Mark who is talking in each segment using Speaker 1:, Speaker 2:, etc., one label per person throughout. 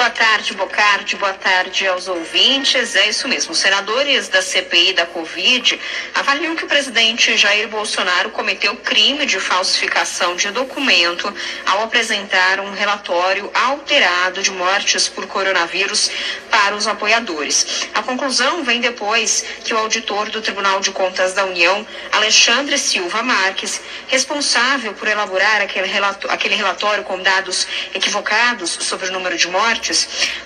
Speaker 1: Boa tarde, Bocardi. Boa tarde aos ouvintes. É isso mesmo. Senadores da CPI da Covid avaliam que o presidente Jair Bolsonaro cometeu crime de falsificação de documento ao apresentar um relatório alterado de mortes por coronavírus para os apoiadores. A conclusão vem depois que o auditor do Tribunal de Contas da União, Alexandre Silva Marques, responsável por elaborar aquele relatório, aquele relatório com dados equivocados sobre o número de mortes,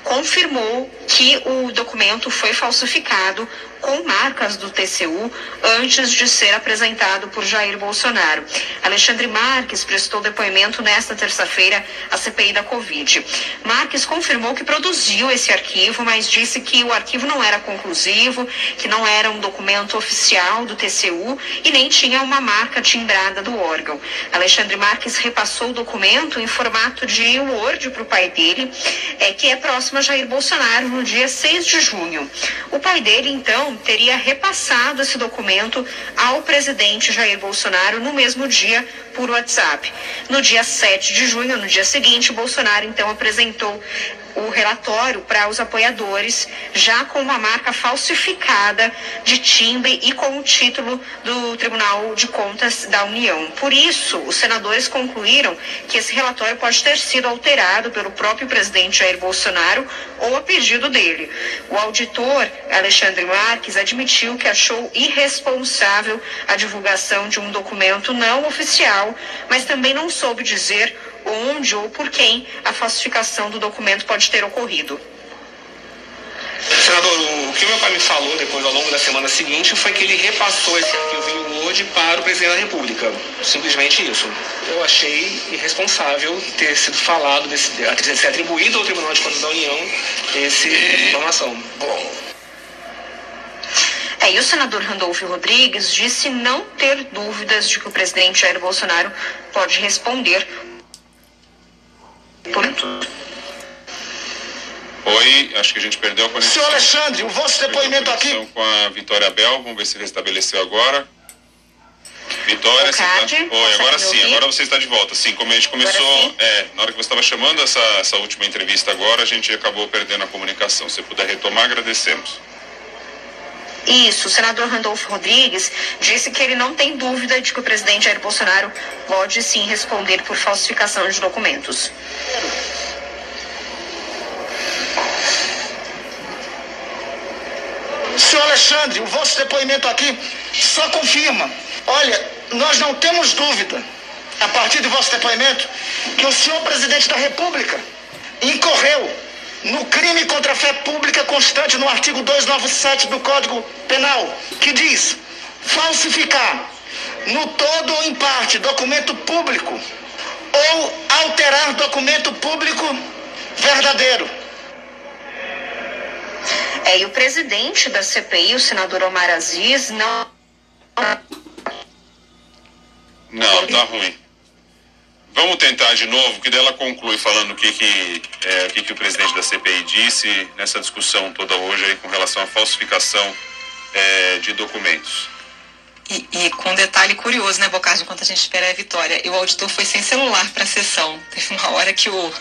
Speaker 1: confirmou que o documento foi falsificado com marcas do TCU antes de ser apresentado por Jair Bolsonaro. Alexandre Marques prestou depoimento nesta terça-feira à CPI da Covid. Marques confirmou que produziu esse arquivo, mas disse que o arquivo não era conclusivo, que não era um documento oficial do TCU e nem tinha uma marca timbrada do órgão. Alexandre Marques repassou o documento em formato de Word para o pai dele, é, que é próximo a Jair Bolsonaro, no dia 6 de junho. O pai dele, então, teria repassado esse documento ao presidente Jair Bolsonaro no mesmo dia por WhatsApp. No dia 7 de junho, no dia seguinte, Bolsonaro então apresentou o relatório para os apoiadores, já com uma marca falsificada de timbre e com o título do Tribunal de Contas da União. Por isso, os senadores concluíram que esse relatório pode ter sido alterado pelo próprio presidente Jair Bolsonaro ou a pedido dele. O auditor Alexandre Marques admitiu que achou irresponsável a divulgação de um documento não oficial, mas também não soube dizer onde ou por quem a falsificação do documento pode ter ocorrido.
Speaker 2: Senador, o que meu pai me falou depois, ao longo da semana seguinte, foi que ele repassou esse arquivo em Word para o presidente da República. Simplesmente isso. Eu achei irresponsável ter sido falado, desse, ter sido atribuído ao Tribunal de Contas da União essa informação. Bom.
Speaker 1: É, e o senador Randolfo Rodrigues disse não ter dúvidas de que o presidente Jair Bolsonaro pode responder por tudo.
Speaker 3: Oi, acho que a gente perdeu a conexão.
Speaker 4: Senhor Alexandre, o vosso depoimento aqui.
Speaker 3: Com a Vitória Bel, vamos ver se restabeleceu agora. Vitória, você tá... Oi, agora sim, agora você está de volta. Sim, como a gente começou, é, na hora que você estava chamando essa, essa última entrevista agora, a gente acabou perdendo a comunicação. Se puder retomar, agradecemos.
Speaker 1: Isso, o senador Randolfo Rodrigues disse que ele não tem dúvida de que o presidente Jair Bolsonaro pode sim responder por falsificação de documentos.
Speaker 4: Senhor Alexandre, o vosso depoimento aqui só confirma. Olha, nós não temos dúvida, a partir do vosso depoimento, que o senhor presidente da República incorreu no crime contra a fé pública constante no artigo 297 do Código Penal, que diz falsificar no todo ou em parte documento público ou alterar documento público verdadeiro.
Speaker 1: É, e o presidente da CPI, o senador Omar Aziz, não.
Speaker 3: Não, tá ruim. Vamos tentar de novo, que dela conclui falando o que, que, é, o, que, que o presidente da CPI disse nessa discussão toda hoje aí com relação à falsificação é, de documentos.
Speaker 5: E, e, com um detalhe curioso, né, Bocardi, enquanto a gente espera a vitória. E o auditor foi sem celular para a sessão. Teve uma hora que o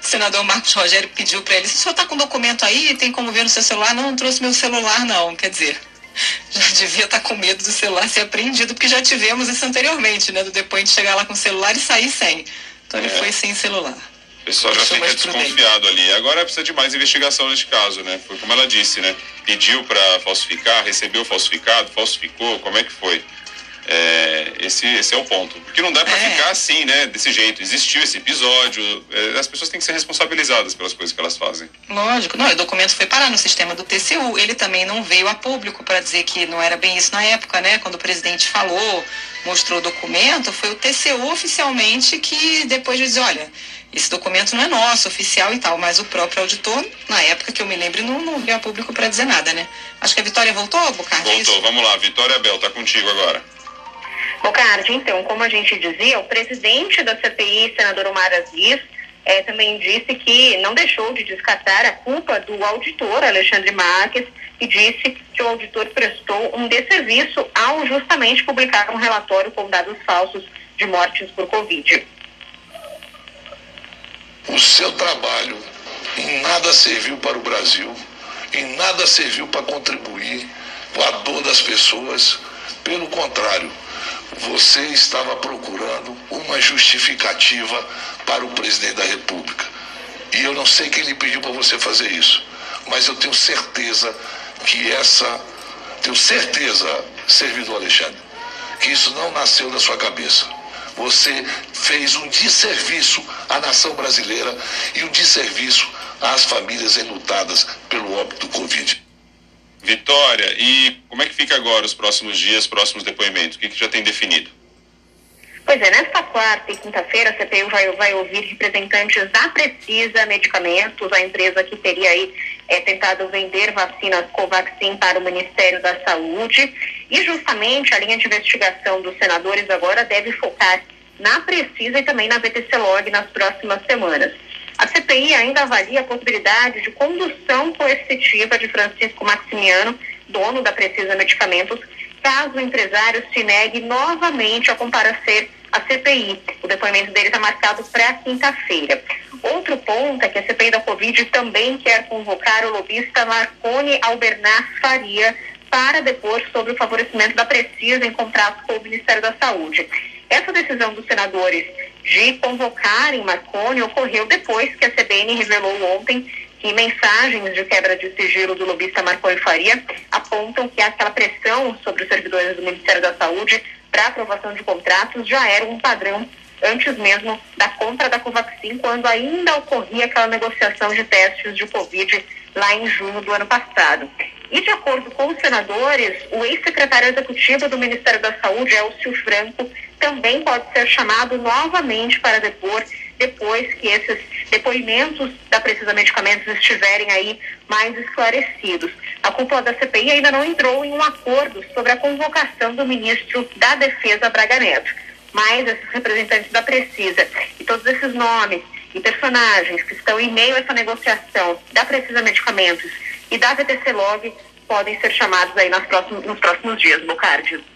Speaker 5: senador Marcos Rogério pediu para ele: se o senhor está com documento aí, tem como ver no seu celular? Não, não trouxe meu celular, não. Quer dizer, já devia estar tá com medo do celular ser apreendido, porque já tivemos isso anteriormente, né? Do depoente chegar lá com o celular e sair sem. Então ele é. foi sem celular.
Speaker 3: O pessoal já fica desconfiado ali. Agora precisa de mais investigação neste caso, né? Foi como ela disse, né? Pediu para falsificar, recebeu falsificado, falsificou, como é que foi? É, esse, esse é o ponto. Porque não dá para é. ficar assim, né? Desse jeito. Existiu esse episódio. É, as pessoas têm que ser responsabilizadas pelas coisas que elas fazem.
Speaker 5: Lógico. Não, o documento foi parar no sistema do TCU. Ele também não veio a público para dizer que não era bem isso na época, né? Quando o presidente falou, mostrou o documento, foi o TCU oficialmente que depois de dizer, olha, esse documento não é nosso, oficial e tal, mas o próprio auditor, na época que eu me lembro, não, não veio a público para dizer nada, né? Acho que a Vitória voltou, Bocardi?
Speaker 3: Voltou, vamos lá. Vitória Bel, tá contigo agora.
Speaker 1: Bocardi, então, como a gente dizia, o presidente da CPI, senador Omar Aziz, é, também disse que não deixou de descartar a culpa do auditor Alexandre Marques e disse que o auditor prestou um desserviço ao justamente publicar um relatório com dados falsos de mortes por Covid.
Speaker 6: O seu trabalho em nada nada serviu para o Brasil, em nada serviu para contribuir com a dor das pessoas. Pelo contrário, você estava procurando uma justificativa para o presidente da República. E eu não sei quem lhe pediu para você fazer isso, mas eu tenho certeza que essa. Tenho certeza, servidor Alexandre, que isso não nasceu da sua cabeça. Você fez um desserviço à nação brasileira e um desserviço às famílias enlutadas pelo óbito do Covid.
Speaker 3: Vitória, e como é que fica agora os próximos dias, próximos depoimentos? O que, que já tem definido?
Speaker 7: Pois é, nesta quarta e quinta-feira a CPI vai, vai ouvir representantes da Precisa Medicamentos, a empresa que teria aí é, tentado vender vacinas Covaxin para o Ministério da Saúde. E justamente a linha de investigação dos senadores agora deve focar na Precisa e também na VTC Log nas próximas semanas. A CPI ainda avalia a possibilidade de condução coercitiva de Francisco Maximiano, dono da Precisa Medicamentos, caso o empresário se negue novamente a comparecer à CPI. O depoimento dele está marcado para quinta-feira. Outro ponto é que a CPI da Covid também quer convocar o lobista Marconi Albernaz Faria para depor sobre o favorecimento da Precisa em contrato com o Ministério da Saúde. Essa decisão dos senadores de convocarem Marconi ocorreu depois que a CBN revelou ontem que mensagens de quebra de sigilo do lobista Marconi Faria apontam que aquela pressão sobre os servidores do Ministério da Saúde para aprovação de contratos já era um padrão antes mesmo da compra da Covaxin, quando ainda ocorria aquela negociação de testes de Covid lá em junho do ano passado. E de acordo com os senadores, o ex-secretário executivo do Ministério da Saúde, Elcio Franco, também pode ser chamado novamente para depor depois que esses depoimentos da Precisa Medicamentos estiverem aí mais esclarecidos. A cúpula da CPI ainda não entrou em um acordo sobre a convocação do ministro da Defesa, Braga Neto. Mas esses representantes da Precisa e todos esses nomes e personagens que estão em meio a essa negociação da Precisa Medicamentos e da VTC Log podem ser chamados aí nos próximos, nos próximos dias, Bocardi.